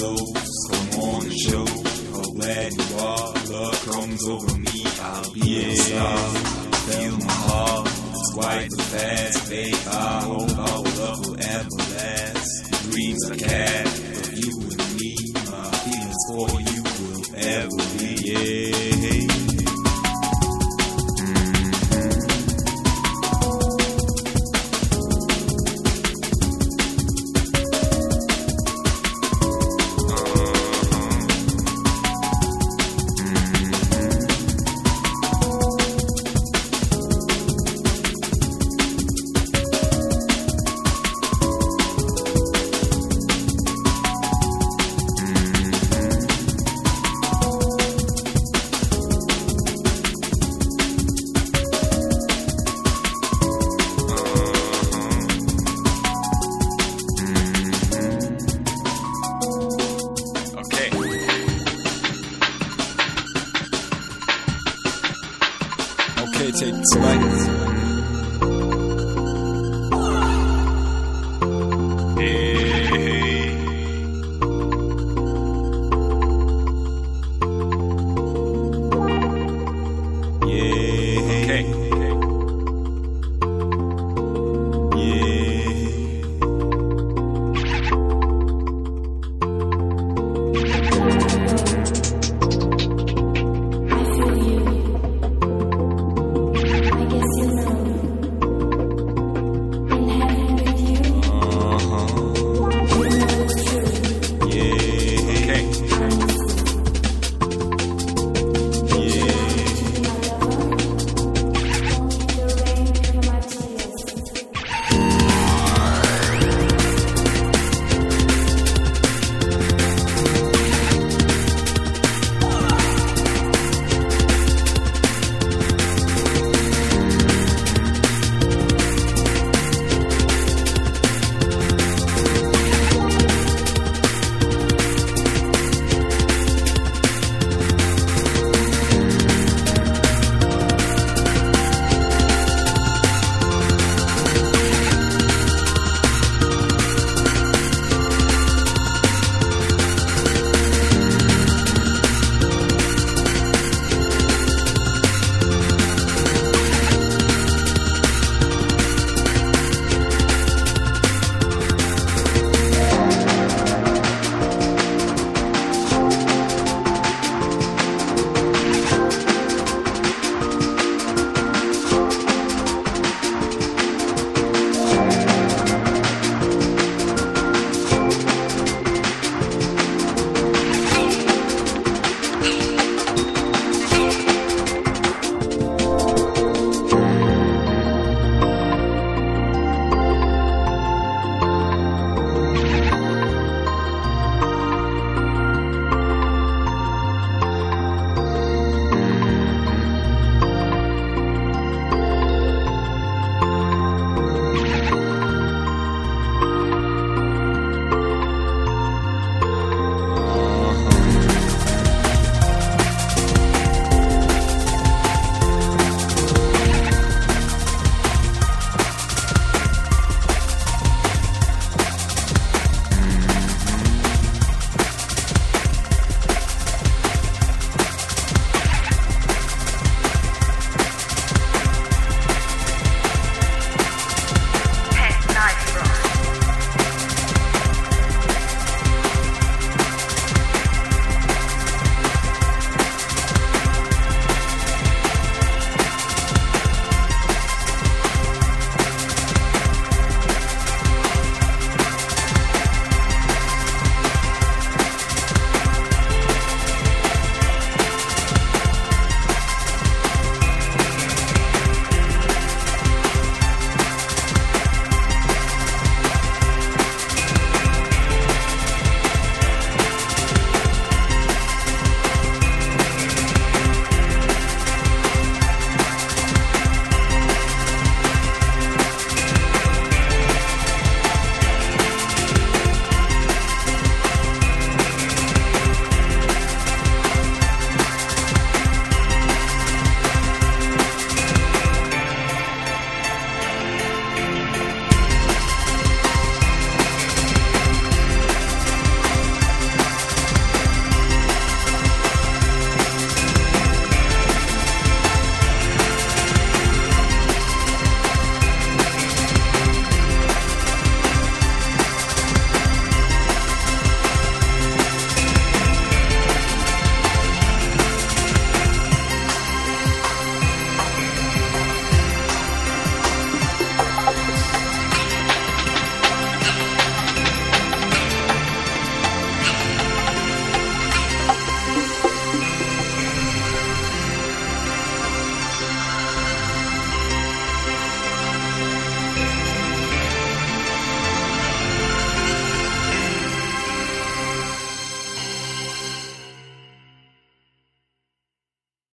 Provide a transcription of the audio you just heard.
Come on and show how glad you are. Love comes over me, I'll be yeah. a star. Feel my heart, it's quite the past. Babe, I hope our love will ever last. Dreams are cast.